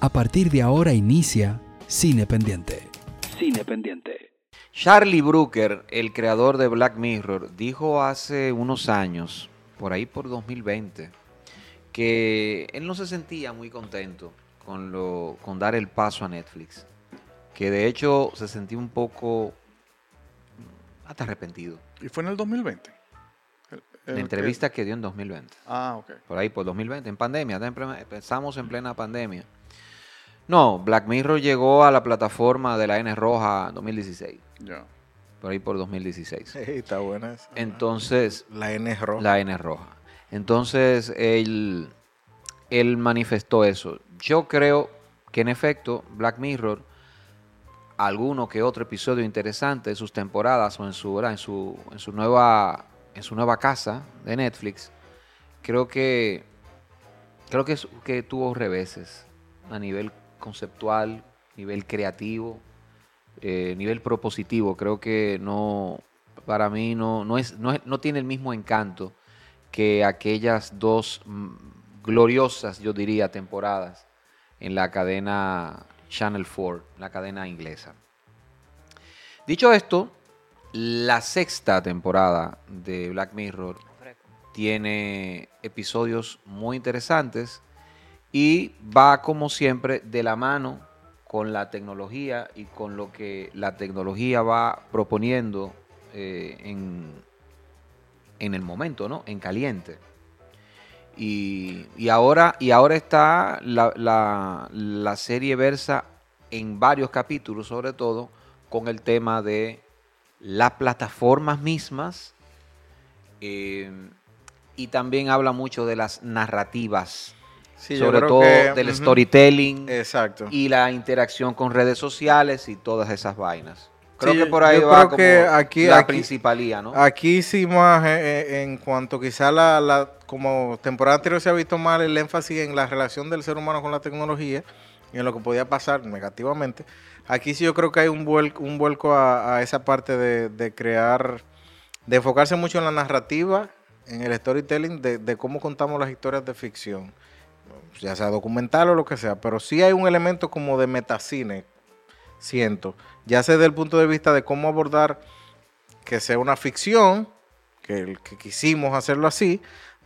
A partir de ahora inicia Cine Pendiente. Cine Pendiente. Charlie Brooker, el creador de Black Mirror, dijo hace unos años, por ahí por 2020, que él no se sentía muy contento con, lo, con dar el paso a Netflix. Que de hecho se sentía un poco hasta arrepentido. ¿Y fue en el 2020? El- La el- entrevista que dio en 2020. Ah, ok. Por ahí, por 2020, en pandemia, empezamos en plena pandemia. No, Black Mirror llegó a la plataforma de la N Roja en 2016, Ya. por ahí por 2016. Sí, está buena esa. Entonces, La N roja. la N roja. Entonces, él, él manifestó eso. Yo creo que en efecto, Black Mirror, alguno que otro episodio interesante en sus temporadas o en su, en su, en su, nueva, en su nueva casa de Netflix, creo que, creo que, que tuvo reveses a nivel conceptual, nivel creativo, eh, nivel propositivo. Creo que no, para mí no, no, es, no, es- no tiene el mismo encanto que aquellas dos mm, gloriosas, yo diría, temporadas en la cadena Channel 4, la cadena inglesa. Dicho esto, la sexta temporada de Black Mirror tiene episodios muy interesantes y va como siempre de la mano con la tecnología y con lo que la tecnología va proponiendo eh, en, en el momento, ¿no? En caliente. Y, y ahora, y ahora está la, la- serie versa en varios capítulos, sobre todo, con el tema de las plataformas mismas. eh, y también habla mucho de las narrativas, Sí, sobre todo que- del storytelling Exacto. y la interacción con redes sociales y todas esas vainas. Creo Sí, que por ahí va como que aquí- la aquí- principalía, ¿no? Aquí sí más eh, eh, en cuanto quizá la, la- como temporada anterior se ha visto mal el énfasis en la relación del ser humano con la tecnología y en lo que podía pasar negativamente. Aquí sí yo creo que hay un vuelco, un vuelco a, a esa parte de, de crear, de enfocarse mucho en la narrativa, en el storytelling, de, de cómo contamos las historias de ficción, ya sea documental o lo que sea, pero sí hay un elemento como de metacine, siento, ya sea desde el punto de vista de cómo abordar que sea una ficción, que, que quisimos hacerlo así,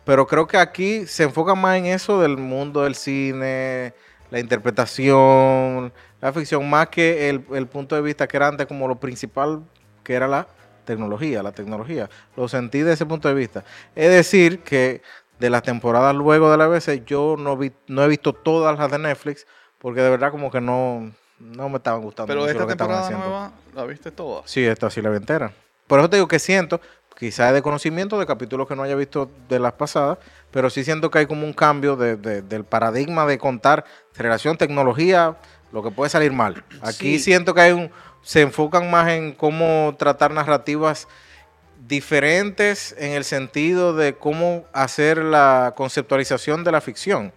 pero creo que aquí se enfoca más en eso del mundo del cine, la interpretación, la ficción, más que el, el punto de vista que era antes como lo principal, que era la tecnología, la tecnología. Lo sentí de ese punto de vista. Es decir, que de las temporadas luego de la ABC, yo no, vi, no he visto todas las de Netflix, porque de verdad como que no, no me estaban gustando. Pero mucho esta lo que estaban temporada haciendo. nueva, ¿la viste toda? Sí, esta sí la vi entera. Por eso te digo que siento, quizás es de conocimiento de capítulos que no haya visto de las pasadas, pero sí siento que hay como un cambio de- de- del paradigma de contar relación tecnología, lo que puede salir mal. Aquí Sí. siento que hay un, se enfocan más en cómo tratar narrativas diferentes en el sentido de cómo hacer la conceptualización de la ficción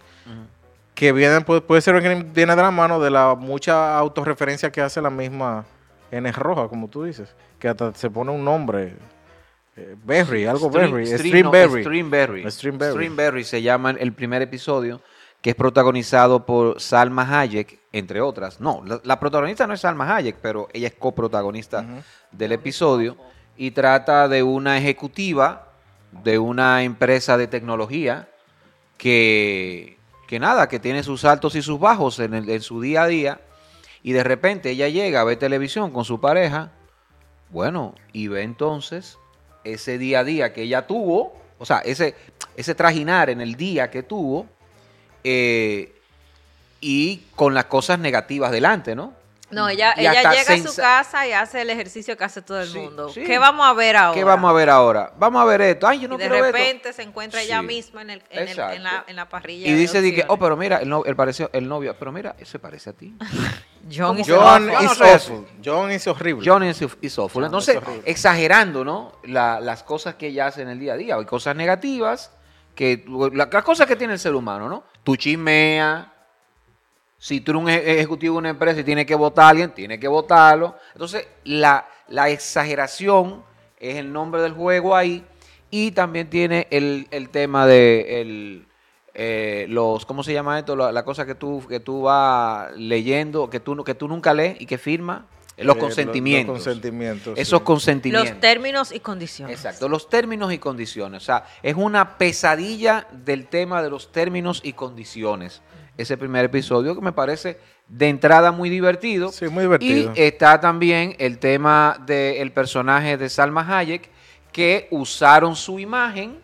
que viene, puede, puede ser que viene de la mano de la mucha autorreferencia que hace la misma N roja, como tú dices, que hasta se pone un nombre, eh, Berry, algo Stream- Berry, Stream- Stream no, Berry. Streamberry. Streamberry se llama el primer episodio, que es protagonizado por Salma Hayek, entre otras. No, la, la protagonista no es Salma Hayek, pero ella es coprotagonista del episodio y trata de una ejecutiva de una empresa de tecnología que, que nada, que tiene sus altos y sus bajos en, el- en su día a día y de repente ella llega a ver televisión con su pareja, bueno, y ve entonces ese día a día que ella tuvo, o sea, ese, ese trajinar en el día que tuvo, eh, y con las cosas negativas delante, ¿no? No, ella, ella llega a su casa y hace el ejercicio que hace todo el Sí, mundo. sí. ¿Qué vamos a ver ahora? ¿Qué vamos a ver ahora? Vamos a ver esto. Ay, yo no y de quiero ver esto. repente se encuentra ella misma en, el, en, el- en la, en la parrilla. Y de dice di que, oh, pero mira, el, no- el, pareció, el novio, pero mira, ese parece a ti. John, is John is awful. John is horrible. John is, is awful. John Entonces, es horrible. exagerando, ¿no? La- las cosas que ella hace en el día a día. Hay cosas negativas, que la- las cosas que tiene el ser humano, ¿no? Tú chismea. Si tú eres un eje- ejecutivo de una empresa y tienes que votar a alguien, tienes que votarlo. Entonces, la, la exageración es el nombre del juego ahí. Y también tiene el, el tema de el, eh, los, ¿cómo se llama esto? La, la cosa que tú, que tú vas leyendo, que tú, no- que tú nunca lees y que firma. Eh, Los Eh, consentimientos. Los, consentimientos. Esos sí. consentimientos. Los términos y condiciones. Exacto, los términos y condiciones. O sea, es una pesadilla del tema de los términos y condiciones. Ese primer episodio que me parece de entrada muy divertido. Sí, muy divertido. Y está también el tema del personaje de Salma Hayek, que usaron su imagen,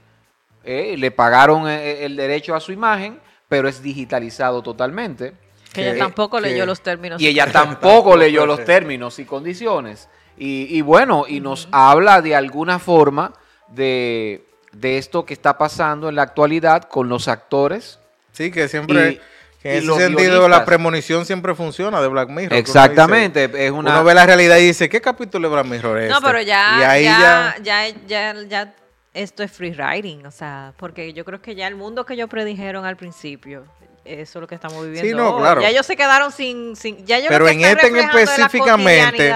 eh, le pagaron eh, el derecho a su imagen, pero es digitalizado totalmente. Que ella tampoco que- leyó los términos. Y ella tampoco leyó los términos y condiciones. Y, y bueno, y nos habla de alguna forma de, de esto que está pasando en la actualidad con los actores. Sí, que siempre, y en ese sentido guionistas. la premonición siempre funciona de Black Mirror. uno Exactamente, dice- es una... Uno ve la realidad y dice, ¿qué capítulo de Black Mirror es No, este? pero ya, Y ahí ya, ya... ya, ya, ya, esto es free riding, o sea, porque yo creo que ya el mundo que ellos predijeron al principio, eso es lo que estamos viviendo. no, hoy. claro. Ya ellos se quedaron sin, sin ya ellos Pero en este específicamente-.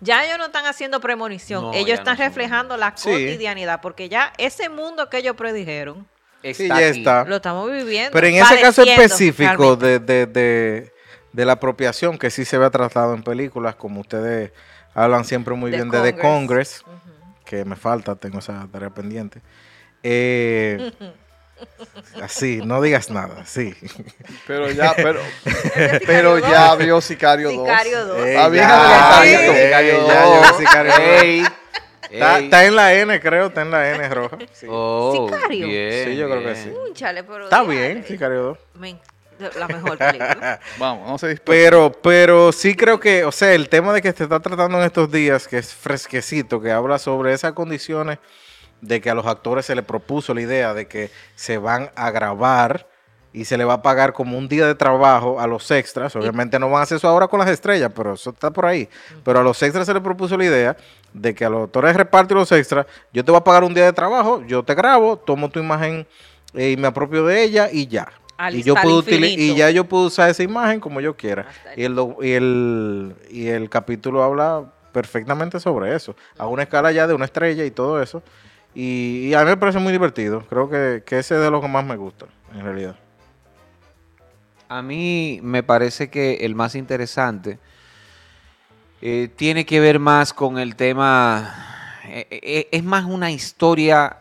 Ya ellos no están haciendo premonición, No, ellos están no reflejando la Sí. cotidianidad, porque ya ese mundo que ellos predijeron, Está sí, ya aquí. está. Lo estamos viviendo. Pero en ese caso específico de, de, de, de, la apropiación, que sí se ve tratado en películas, como ustedes hablan siempre muy bien Congress. de The Congress, uh -huh. que me falta, tengo esa tarea pendiente. Eh, Así, no digas nada, sí. Pero ya, pero, pero eh, ya vio Sicario 2. Sicario 2. Está bien adelantadito. Sicario 2. Está, en la N, creo, está en la N roja. Sí, Oh, Sicario. bien, Sí, yo creo que sí. Pero Está bien, Sicario 2. Men, La mejor película. Vamos, no se. Pero, pero sí creo que, o sea, el tema de que se está tratando en estos días, que es fresquecito, que habla sobre esas condiciones de que a los actores se les propuso la idea de que se van a grabar y se le va a pagar como un día de trabajo a los extras. Obviamente no van a hacer eso ahora con las estrellas, pero eso está por ahí. Pero a los extras se les propuso la idea de que a los actores de reparto y los extras, yo te voy a pagar un día de trabajo, yo te grabo, tomo tu imagen eh, y me apropio de ella y ya. Al- y yo puedo y ya yo puedo usar esa imagen como yo quiera. El Y el, y el, y el capítulo habla perfectamente sobre eso, a una escala ya de una estrella y todo eso. Y, y a mí me parece muy divertido. Creo que, que ese es de los que más me gusta, en realidad. A mí me parece que el más interesante eh, tiene que ver más con el tema, eh, eh, es más una historia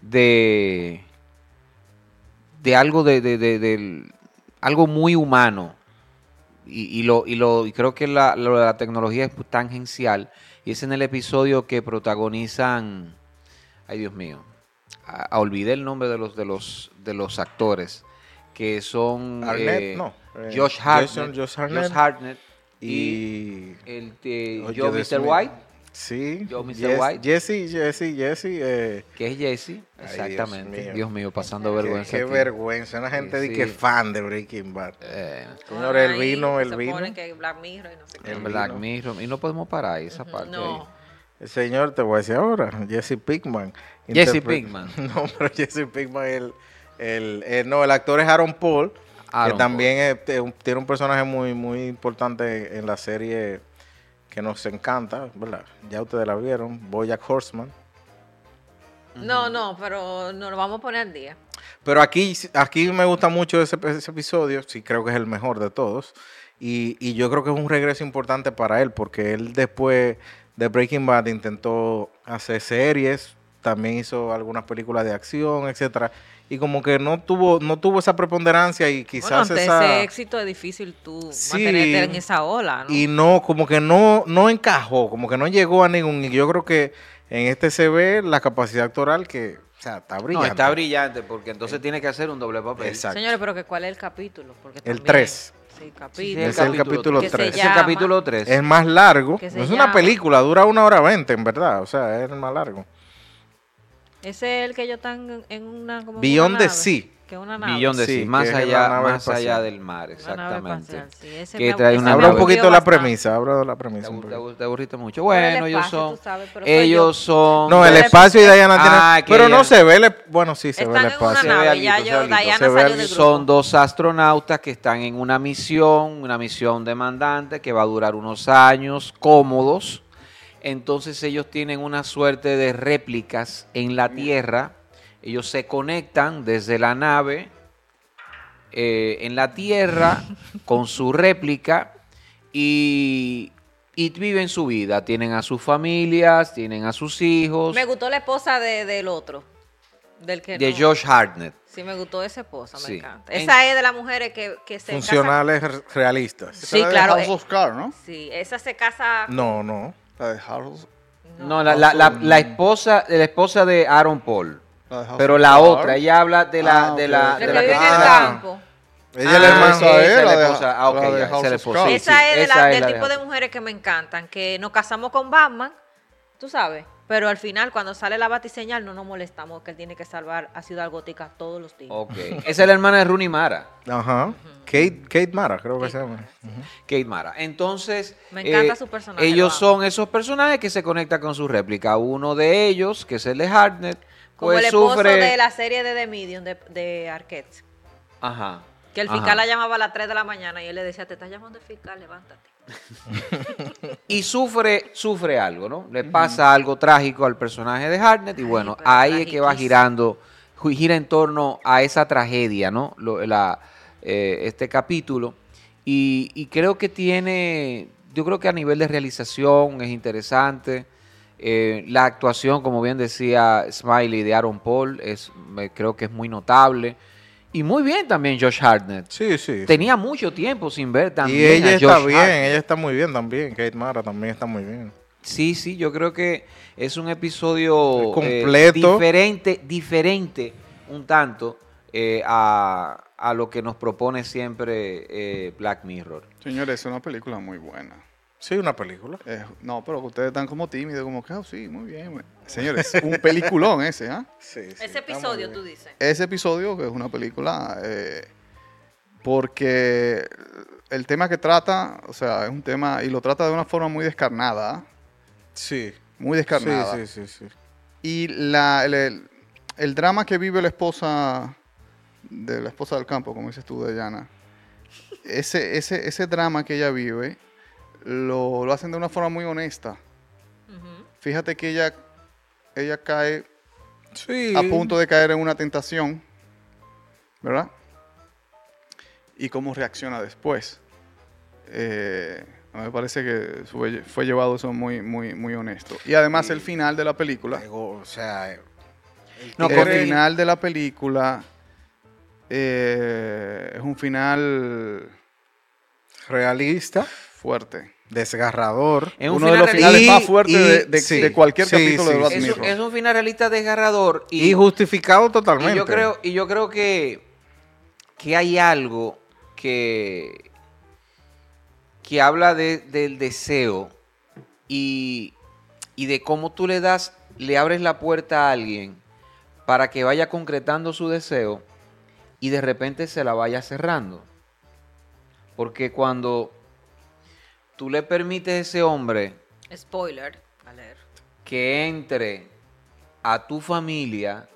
de, de algo de, de- algo muy humano. Y, lo, y, lo, y creo que la, la tecnología es tangencial. Y es en el episodio que protagonizan, ay Dios mío, a- a- olvidé el nombre de los, de los, de los actores, que son Arnett, eh, no, eh, Josh Jason- Hartnett, Josh Hartnett Hartnett y, Y... el de Oye, Joe Mr. White, Sí. Yo, Mr. White. Jesse, Jesse, Jesse. eh, que es Jesse, Dios exactamente. mío. Dios mío, pasando qué- vergüenza. qué vergüenza. Una gente Sí, de que sí. fan de Breaking Bad. Eh, Señor, el vino, el se vino. que Black Mirror y no sé qué. El Black vino. Mirror. Y no podemos parar ahí, esa parte. No. ahí. El señor, te voy a decir ahora, Jesse Pinkman. Jesse Pinkman. No, pero Jesse Pinkman, el, el, el- no, el actor es Aaron Paul, Aaron que también es- te- un- tiene un personaje muy, muy importante en la serie que nos encanta, ¿verdad? Ya ustedes la vieron, Bojack Horseman. No, no, pero nos lo vamos a poner al día. Pero aquí, aquí me gusta mucho ese, ese episodio, sí creo que es el mejor de todos. Y, y yo creo que es un regreso importante para él, porque él después de Breaking Bad intentó hacer series, también hizo algunas películas de acción, etcétera. Y como que no tuvo, no tuvo esa preponderancia y Bueno, quizás ante esa. ese éxito es difícil tú Sí. mantenerte en esa ola, ¿no? Y no, como que no, no encajó, como que no llegó a ningún. Y yo creo que en este se ve la capacidad actoral que, o sea, está No, brillante. está brillante porque entonces tiene que hacer un doble papel. Exacto. Señores, pero que ¿cuál es el capítulo? Porque El también- 3. Sí, Sí, capítulo. Es el capítulo Que se tres. Es el capítulo 3. Es más largo. No es una llama- película, dura una hora veinte, en verdad. O sea, es el más largo. Ese es el que ellos están en una... Como Beyond una the nave, Sea. Que una nave. Millón de Sí, sí, que más allá, más allá del mar, Una nave exactamente. espacial, sí, ese Que me- trae una Habla un poquito de la premisa, de la Te, premisa. te abu- te aburriste mucho. Por el Bueno, ellos espacio, son. tú sabes, ellos yo. son. No, el Pero espacio y tiene. Ah, que pero ella- no se ve. el- bueno, sí se ve Están el en una espacio. Se ve nave, ya se ve yo, alguito. Diana Se ve salió del. Son dos astronautas que están en una misión, una misión demandante que va a durar unos años cómodos. Entonces ellos tienen una suerte de réplicas en la Tierra. Ellos se conectan desde la nave eh, en la Tierra con su réplica y, y viven su vida. Tienen a sus familias, tienen a sus hijos. Me gustó la esposa de- del otro. Del que De no. Josh Hartnett. Sí, me gustó esa esposa, me Sí. encanta. En- Esa es de las mujeres que, que se Funcionales re- realistas. Sí, claro. House eh, of Cards, ¿no? Sí, esa se casa. No, no. La de House, No, la, la- la- la esposa, la esposa de Aaron Paul. de Pero la otra, ella habla de la, Ah, de la, La de que la vive en el Ah. campo. Ella Ah, es la hermana. de- esposa. Ah, ok, la de House es la esposa. Sí, esa es, de esa la- es del la de tipo de House. mujeres que me encantan, que nos casamos con Batman, tú sabes, pero al final cuando sale la batiseñal no nos molestamos que él tiene que salvar a Ciudad Gótica todos los días. Ok. Esa es la hermana de Rooney Mara. Ajá. Kate, Kate Mara, creo que se llama. Kate Mara. Entonces, Me encanta eh, su personaje, Ellos son esos personajes que se conectan con su réplica. Uno de ellos, que es el de Hartnett, Como pues el esposo sufre. de la serie de The Medium de, de Arquette. Ajá. Que el Ajá. fiscal la llamaba a las 3 de la mañana y él le decía, te estás llamando el fiscal, levántate. Y sufre, sufre algo, ¿no? Le pasa algo trágico al personaje de Hartnett y bueno, ahí es que va girando, gira en torno a esa tragedia, ¿no? Lo- la, eh, este capítulo. Y, y creo que tiene, yo creo que a nivel de realización es interesante. Eh, la actuación, como bien decía Smiley de Aaron Paul, es, me- creo que es muy notable. Y muy bien también Josh Hartnett. Sí, sí. Tenía mucho tiempo sin ver también. y ella a está Josh bien, Hartnett. ella está muy bien también. Kate Mara también está muy bien. Sí, sí, yo creo que es un episodio eh, Completo. diferente, diferente un tanto eh, a, a lo que nos propone siempre eh, Black Mirror. Señores, es una película muy buena. Sí, una película. Eh, no, pero que ustedes están como tímidos, como que, ah, sí, muy bien. güey. Señores, un peliculón ese, ¿ah? Sí, sí, Ese episodio, tú dices. Ese episodio, que es una película, eh, porque el tema que trata, o sea, es un tema, y lo trata de una forma muy descarnada, ¿ah? Sí. muy descarnada. Sí, sí, sí, sí. Y la, el, el- el drama que vive la esposa de la esposa del campo, como dices tú, Dayana, ese, ese, ese drama que ella vive, lo, lo hacen de una forma muy honesta. Fíjate que ella, ella cae Sí. a punto de caer en una tentación, ¿verdad? Y cómo reacciona después. Eh, a mí me parece que fue, fue llevado eso muy, muy, muy honesto. Y además el final de la película. O sea, el No, el final de la película eh, es un final realista, fuerte. Desgarrador. Es un Uno de los finales Y- más fuertes y- de, de- sí, de cualquier sí, capítulo de sí, Black sí. Es, Mirror. es un final realista desgarrador y, Y, justificado totalmente. y yo creo y yo creo que que hay algo que que habla de- del deseo y, y de cómo tú le das le abres la puerta a alguien para que vaya concretando su deseo y de repente se la vaya cerrando porque cuando tú le permites a ese hombre Spoiler. A leer. que entre a tu familia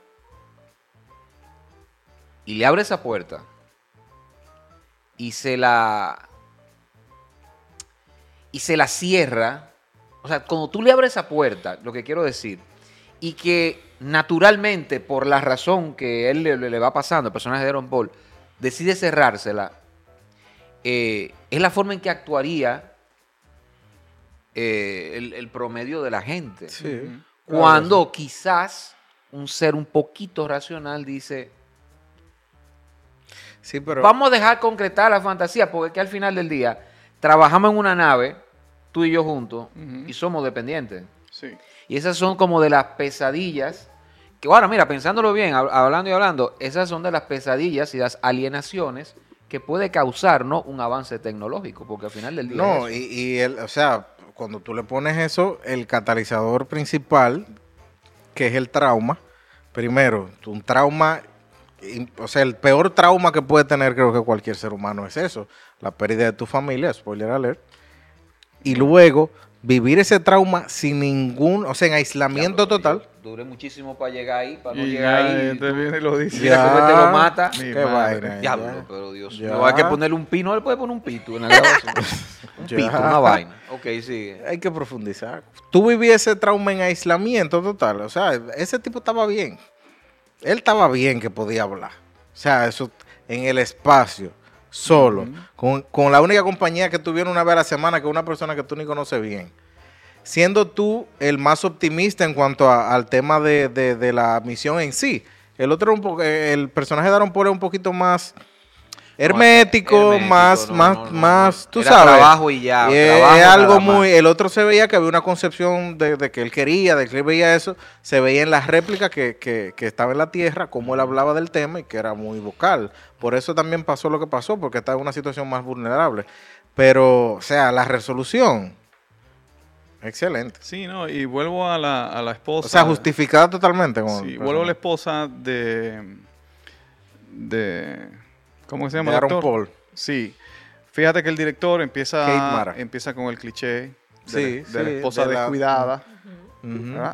y le abre esa puerta y se la y se la cierra, o sea, cuando tú le abres esa puerta, lo que quiero decir, y que naturalmente, por la razón que él le, le va pasando, el personaje de Aaron Paul, decide cerrársela, eh, es la forma en que actuaría eh, el, el promedio de la gente. Sí. Cuando quizás un ser un poquito racional dice, Sí, pero. vamos a dejar concretar la fantasía, porque es que al final del día trabajamos en una nave, tú y yo juntos, y somos dependientes. Sí. Y esas son como de las pesadillas, que ahora mira, pensándolo bien, hab- hablando y hablando, esas son de las pesadillas y las alienaciones que puede causar ¿no? un avance tecnológico, porque al final del día... No, es y, y el, o sea, cuando tú le pones eso, el catalizador principal, que es el trauma, primero, un trauma, o sea, el peor trauma que puede tener creo que cualquier ser humano es eso, la pérdida de tu familia, spoiler alert, y luego vivir ese trauma sin ningún, o sea, en aislamiento total. Yo Duré muchísimo para llegar ahí, para no Y llegar ya, ahí. este viene y lo dice. Mira cómo te lo mata. Mi Qué vaina. Diablo, pero Dios Ya. mío. Hay que ponerle un pino, él puede poner un pito en la grabación. un Ya. pito, una vaina. Ok, sigue. Hay que profundizar. Tú vivías ese trauma en aislamiento total. O sea, ese tipo estaba bien. Él estaba bien que podía hablar. O sea, eso, en el espacio, solo, con, con la única compañía que tuvieron una vez a la semana, que es una persona que tú ni conoces bien. Siendo tú el más optimista en cuanto a- al tema de, de- de la misión en sí. El otro, un poco, el personaje de Aaron Paul es un poquito más hermético, hermético, más, no, más, no, más, tú Era sabes. trabajo y ya, Eh, trabajo es algo muy. El otro se veía que había una concepción de, de que él quería, de que él veía eso. Se veía en las réplicas que, que, que estaba en la tierra, cómo él hablaba del tema y que era muy vocal. Por eso también pasó lo que pasó, porque estaba en una situación más vulnerable. Pero, o sea, la resolución. Excelente. Sí, no, y vuelvo a la, a la esposa. O sea, justificada totalmente. Sí, vuelvo a la esposa de. de ¿Cómo se llama? De Aaron? Paul. Sí. Fíjate que el director empieza, empieza con el cliché de, Sí, la, de la esposa de la- descuidada.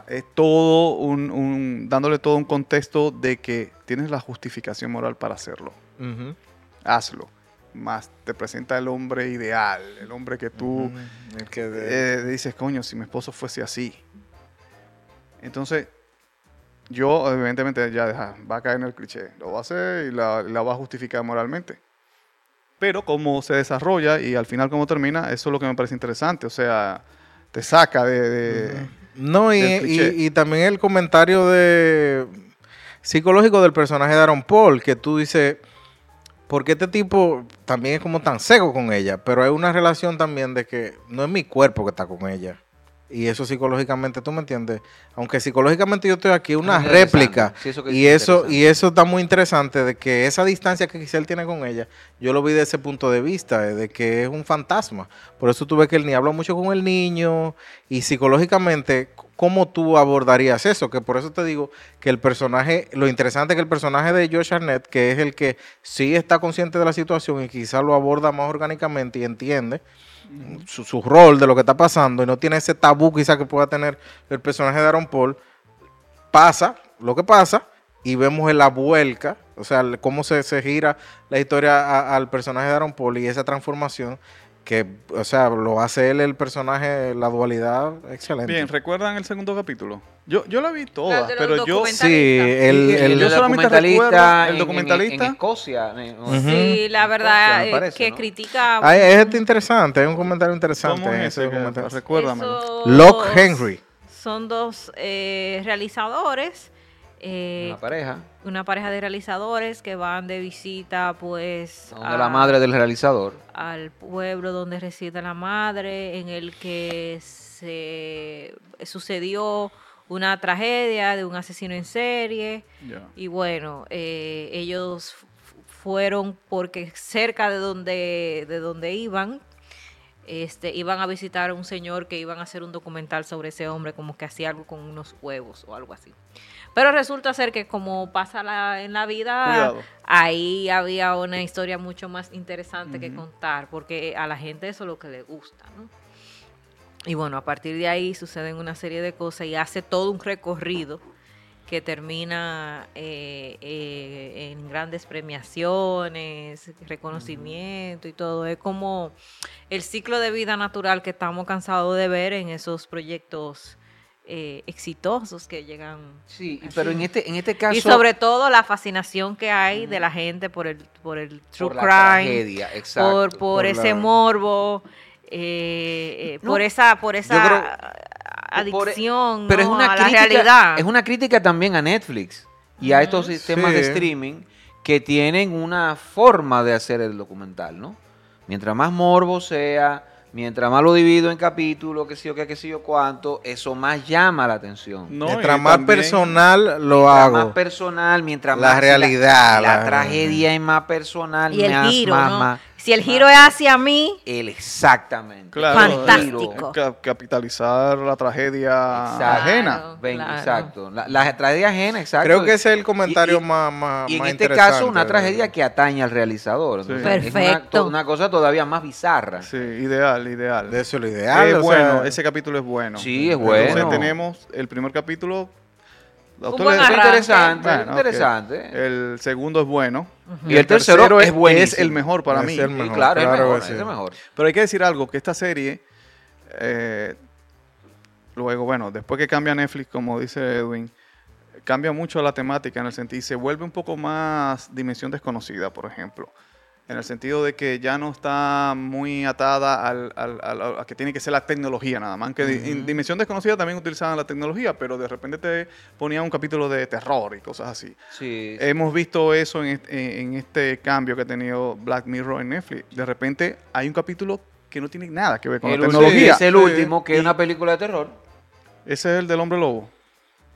Es todo un, un- dándole todo un contexto de que tienes la justificación moral para hacerlo. Hazlo. Más te presenta el hombre ideal, el hombre que tú El que de- eh, dices, coño, si mi esposo fuese así. Entonces, yo evidentemente ya deja- va a caer en el cliché, lo va a hacer y la, la va a justificar moralmente. Pero cómo se desarrolla y al final cómo termina, eso es lo que me parece interesante. O sea, te saca de... de- No, y- y también el comentario de psicológico del personaje de Aaron Paul, que tú dices, porque este tipo también es como tan seco con ella, pero hay una relación también de que no es mi cuerpo que está con ella. Y eso psicológicamente, tú me entiendes, aunque psicológicamente yo estoy aquí, una es réplica. Sí, eso y eso, y eso está muy interesante de que esa distancia que quizá él tiene con ella, yo lo vi de ese punto de vista, eh, de que es un fantasma. Por eso tú ves que él ni habla mucho con el niño y psicológicamente, ¿cómo tú abordarías eso? Que por eso te digo que el personaje, lo interesante es que el personaje de Josh Arnett, que es el que sí está consciente de la situación y quizá lo aborda más orgánicamente y entiende su, rol de lo que está pasando y no tiene ese tabú quizá que pueda tener el personaje de Aaron Paul, pasa lo que pasa y vemos en la vuelca, o sea, cómo se, gira la historia al personaje de Aaron Paul y esa transformación que, o sea, lo hace él el personaje, la dualidad, excelente. Bien, ¿recuerdan el segundo capítulo? Yo, yo la vi toda, La pero yo... Sí, el, y el- yo solamente recuerdo el en- en- documentalista. En, Escocia. en- Ujú. Sí, la verdad me eh, parece, que ¿no? critica Ay, es este interesante, hay un comentario interesante ¿Cómo en es ese esos Locke Henry. Son dos eh, realizadores, eh, Una pareja. una pareja de realizadores que van de visita, pues, Donde a- la madre del realizador. al pueblo donde reside la madre, en el que se sucedió una tragedia de un asesino en serie. Y bueno, eh, ellos fueron porque cerca de donde, de donde iban, este, iban a visitar a un señor que iban a hacer un documental sobre ese hombre, como que hacía algo con unos huevos o algo así. Pero resulta ser que como pasa la- en la vida, Cuidado. ahí había una historia mucho más interesante que contar, porque a la gente eso es lo que le gusta, ¿no? Y bueno, a partir de ahí suceden una serie de cosas y hace todo un recorrido que termina eh, eh, en grandes premiaciones, reconocimiento y todo. Es como el ciclo de vida natural que estamos cansados de ver en esos proyectos eh, exitosos que llegan. Sí, así. pero en este, en este caso. Y sobre todo la fascinación que hay de la gente por el, por el true por la crime, tragedia, exacto. por, por, Por ese la- morbo, eh, eh, No, por esa, por esa creo- adicción pero es una a la crítica, realidad. Es una crítica también a Netflix y a estos sistemas de streaming que tienen una forma de hacer el documental, ¿no? Mientras más morbo sea, mientras más lo divido en capítulos, que sé yo qué, que sé yo cuánto, eso más llama la atención. No, Mientras más también- personal lo Mientras hago. más personal, mientras La más realidad, la, la- tragedia es más personal, y el más, giro, más, ¿no? más- si el giro es hacia mí, el exactamente. Claro, Fantástico. capitalizar la tragedia Exacto. ajena. Claro, Ven, claro. Exacto. La, la tragedia ajena, exacto. Creo que ese es el comentario Y- y- más, más, Y en más este caso, una tragedia que atañe al realizador. Sí. Entonces, es una- Perfecto. Una, cosa todavía más bizarra. Sí, ideal, ideal. De eso es lo ideal. es o bueno, sea, ese capítulo es bueno. Sí, es Entonces bueno. tenemos el primer capítulo. ¿A Un usted buen le- Es interesante, Bueno, interesante. El segundo es bueno. Y el tercero es buenísimo. el mejor para Es mí. el claro, es mejor, es mejor. Pero hay que decir algo, que esta serie, eh, luego, bueno, después que cambia Netflix, como dice Edwin, cambia mucho la temática en el sentido y se vuelve un poco más dimensión desconocida, por ejemplo. En el sentido de que ya no está muy atada al, al- al- a que tiene que ser la tecnología nada más. Que di- en Dimensión Desconocida también utilizaban la tecnología, pero de repente te ponían un capítulo de terror y cosas así. Sí, Hemos visto eso en este, en este cambio que ha tenido Black Mirror en Netflix. De repente hay un capítulo que no tiene nada que ver con el la tecnología. es el último, que es una película de terror. Ese es el del hombre lobo.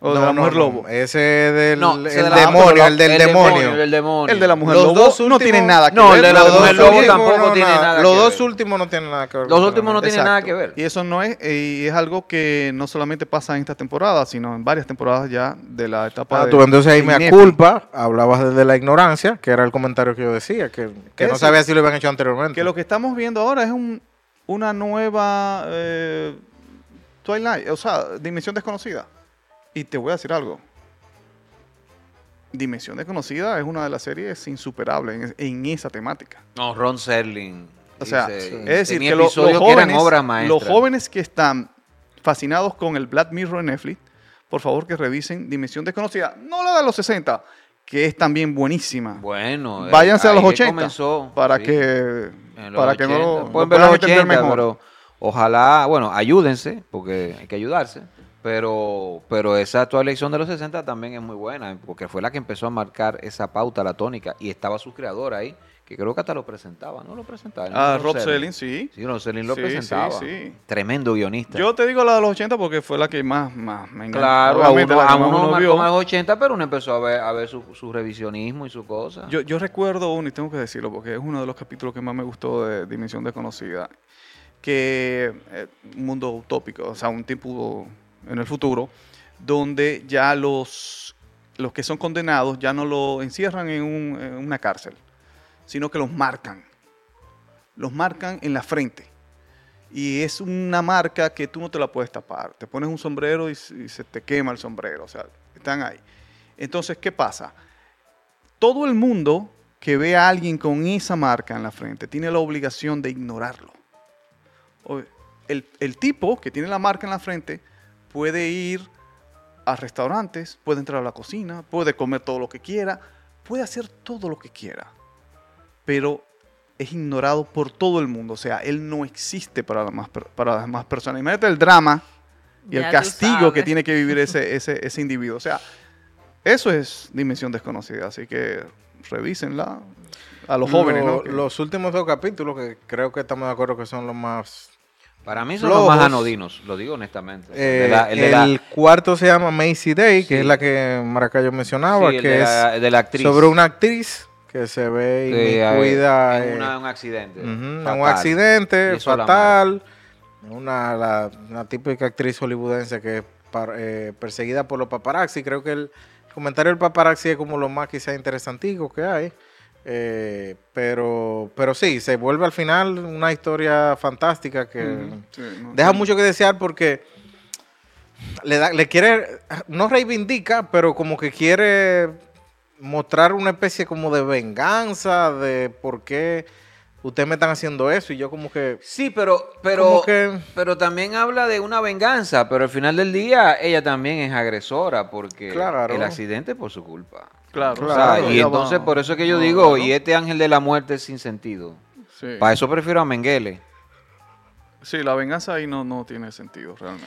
O No, de la no, mujer no, lobo. Ese del No, el ese de la- demonio, el del el demonio. El demonio. El de la mujer Los lobo dos no tiene nada que No, ver. el de la Los Los dos mujer lobo tampoco no, tiene nada- nada Los que dos ver. últimos no tienen nada que ver. Los últimos no tienen nada que ver. Y eso no es, y es algo que no solamente pasa en esta temporada, sino en varias temporadas ya de la etapa Ah, de tú entonces ahí me culpa, hablabas desde la ignorancia, que era el comentario que yo decía, que, que no sabía si lo habían hecho anteriormente. Que lo que estamos viendo ahora es un- una nueva eh, Twilight, o sea, Dimensión Desconocida. Y te voy a decir algo. Dimensión Desconocida es una de las series insuperables en, en esa temática. No, Ron Serling. O sea, dice- es decir, que lo- los, que jóvenes, maestras. los jóvenes que están fascinados con el Black Mirror en Netflix, por favor que revisen Dimensión Desconocida. No la de los 60, que es también buenísima. Bueno, eh, Váyanse a los ahí 80 comenzó, para sí. que para que no 80. lo, lo Pueden ver puedan los entender 80, mejor. pero ojalá, bueno, ayúdense, porque hay que ayudarse. Pero, pero esa actual elección de los 60 también es muy buena, porque fue la que empezó a marcar esa pauta, la tónica, y estaba su creador ahí, que creo que hasta lo presentaba, ¿no lo presentaba? Ah, Rod Selling, sí. Sí, Ron Selling lo Sí, presentaba. sí, sí. Tremendo guionista. Yo te digo la de los 80 porque fue la que más, más me enganchó. Claro, a uno, a uno uno marcó más 80, pero uno empezó a ver, a ver su, su revisionismo y su cosa. Yo, yo recuerdo uno, y tengo que decirlo, porque es uno de los capítulos que más me gustó de Dimensión Desconocida, que eh, un mundo utópico, o sea, un tipo en el futuro, donde ya los, los que son condenados ya no lo encierran en, un- en una cárcel, sino que los marcan. Los marcan en la frente. Y es una marca que tú no te la puedes tapar. Te pones un sombrero y, y se te quema el sombrero. O sea, están ahí. Entonces, ¿qué pasa? todo el mundo que ve a alguien con esa marca en la frente tiene la obligación de ignorarlo. El, el tipo que tiene la marca en la frente puede ir a restaurantes, puede entrar a la cocina, puede comer todo lo que quiera, puede hacer todo lo que quiera, pero es ignorado por todo el mundo. O sea, él no existe para las demás, para las demás personas. Imagínate el drama y Ya el castigo que tiene que vivir ese, ese, ese individuo. O sea, eso es dimensión desconocida, así que revísenla a los jóvenes, Lo- ¿no? Los últimos dos capítulos, que creo que estamos de acuerdo que son los más... Para mí son los más anodinos, lo digo honestamente. Eh, De la- el de la- cuarto se llama Macy Day, que Sí. es la que Maracayo mencionaba, sí, que de es la, de la actriz. sobre una actriz que se ve inmiscuida en eh, un accidente. en un accidente fatal. Una, la- una típica actriz hollywoodense que es par- eh, perseguida por los paparazzi. Creo que el comentario del paparazzi es como lo más quizá interesantico que hay. Eh, pero, pero sí, se vuelve al final una historia fantástica que Ujú, sí, no, deja sí. mucho que desear porque le, da, le quiere, no reivindica, pero como que quiere mostrar una especie como de venganza de por qué ustedes me están haciendo eso y yo como que... Sí, pero, pero, que- pero también habla de una venganza, pero al final del día ella también es agresora porque Claro. el accidente es por su culpa. Claro, O sea, Claro, y entonces va. por eso es que yo No, digo, no. y este ángel de la muerte es sin sentido. Sí. Para eso prefiero a Menguele. Sí, la venganza ahí no, no tiene sentido realmente.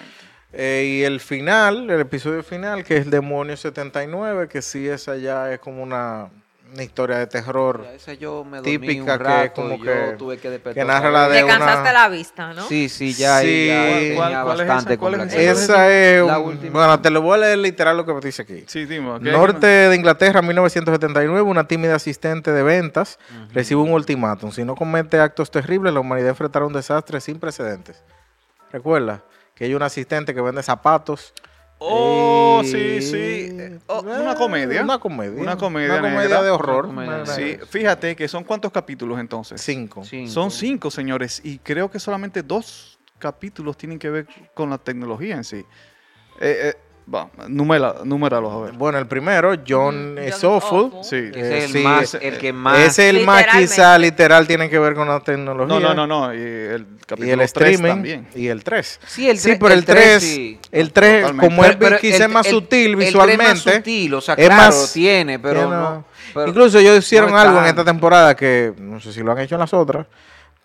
eh, y el final, el episodio final, que es Demonio 79, que sí esa ya es como una, una historia de terror Esa yo me dormí típica un que rato como y yo que- tuve que despertar. que narra la de cansaste una- la vista, ¿no? Sí, sí, ya, Sí. ya ¿Cuál- tenía cuál- cuál es esa? bastante ¿Cuál es esa? Esa es... La última. Bueno, te lo voy a leer literal lo que dice aquí. Sí, dime. Norte de Inglaterra, 1979, una tímida asistente de ventas recibe un ultimátum. Si no comete actos terribles, la humanidad enfrentará un desastre sin precedentes. Recuerda que hay un asistente que vende zapatos. Oh, y- sí, sí. Eh, oh, una Eh, comedia. Una comedia. Una comedia Una comedia negra. de horror. Una comedia Una- Sí, fíjate que son cuántos capítulos entonces. Cinco. Cinco. Son cinco, señores, y creo que solamente dos capítulos tienen que ver con la tecnología en sí. Eh, eh, Va, númera, númeralos a ver. Bueno, el primero, John es John awful. Awful. Sí. Eh, es el, sí, más, el que más... Es el más quizá literal tiene que ver con la tecnología. No, no, no, no. Y el Y capítulo el 3 streaming también. y el 3. Sí, el Sí, tre- pero el 3, sí. el 3 Totalmente. como es Pero- quizá el- es más el- sutil el tres visualmente. más sutil, o sea, es claro, más- tiene, pero tiene- no. pero- Incluso ellos hicieron no algo en esta temporada que no sé si lo han hecho en las otras,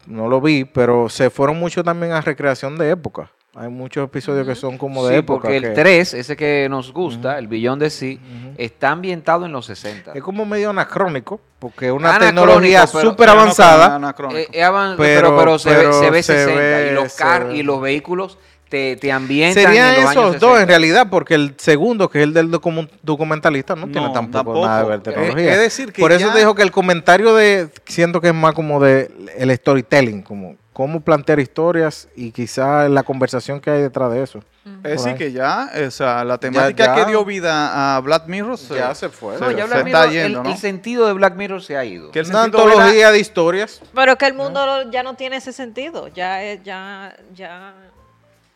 no lo vi, pero se fueron mucho también a recreación de época. Hay muchos episodios que son como de sí, época. porque el que 3, ese que nos gusta, el Billón de Sí, está ambientado en los 60. Es como medio anacrónico, porque es una tecnología súper avanzada. anacrónico. Eh, eh, avan- Pero- pero, pero, se, ve, pero se ve se 60 ve- y los car ve. y los vehículos te, te ambientan Serían en los esos años dos 60. en realidad, porque el segundo, que es el del documen- documentalista, no, tiene tampoco, tampoco. nada que ver Eh, tecnología. es decir que Por eso ya- te dijo que el comentario de, siento que es más como de el storytelling, como cómo plantear historias y quizá la conversación que hay detrás de eso. Es por decir, que ya, o sea, la temática ya. que dio vida a Black Mirror se, Ya se fue. No, ya se Black está Mirror, yendo, el, ¿no? el sentido de Black Mirror se ha ido. Que el Una antología de historias. Pero que el mundo lo- ya no tiene ese sentido. Ya es, ya, ya.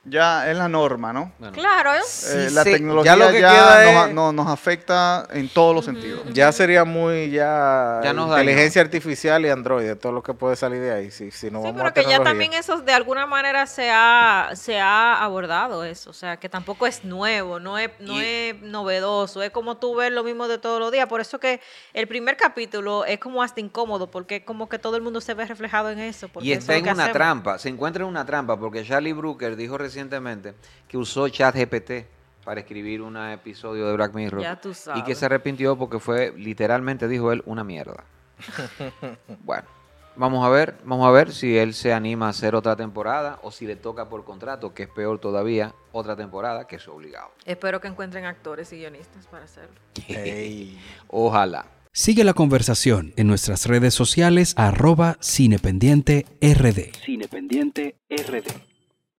Ya es la norma, ¿no? Bueno, Claro, ¿eh? Eh, Sí, la se- tecnología ya lo que queda nos, es- no- nos afecta en todos los sentidos. Ya sería muy ya, Ya nos inteligencia artificial y androide, todo lo que puede salir de ahí. Si, si no Sí, vamos pero a que ya también eso de alguna manera se ha, se ha abordado eso, o sea, que tampoco es nuevo, no es, no Y- es novedoso, es como tú ves lo mismo de todos los días, por eso que el primer capítulo es como hasta incómodo, porque es como que todo el mundo se ve reflejado en eso. porque Y eso está es en una hacemos. trampa, se encuentra en una trampa porque Charlie Brooker dijo recientemente que usó ChatGPT para escribir un episodio de Black Mirror Ya tú y sabes. que se arrepintió porque fue literalmente dijo él una mierda. bueno, vamos a ver, vamos a ver si él se anima a hacer otra temporada o si le toca por contrato, que es peor todavía, otra temporada que es obligado. Espero que encuentren actores y guionistas para hacerlo. Ojalá. Sigue la conversación en nuestras redes sociales arroba cinependiente rd. Cinependiente RD.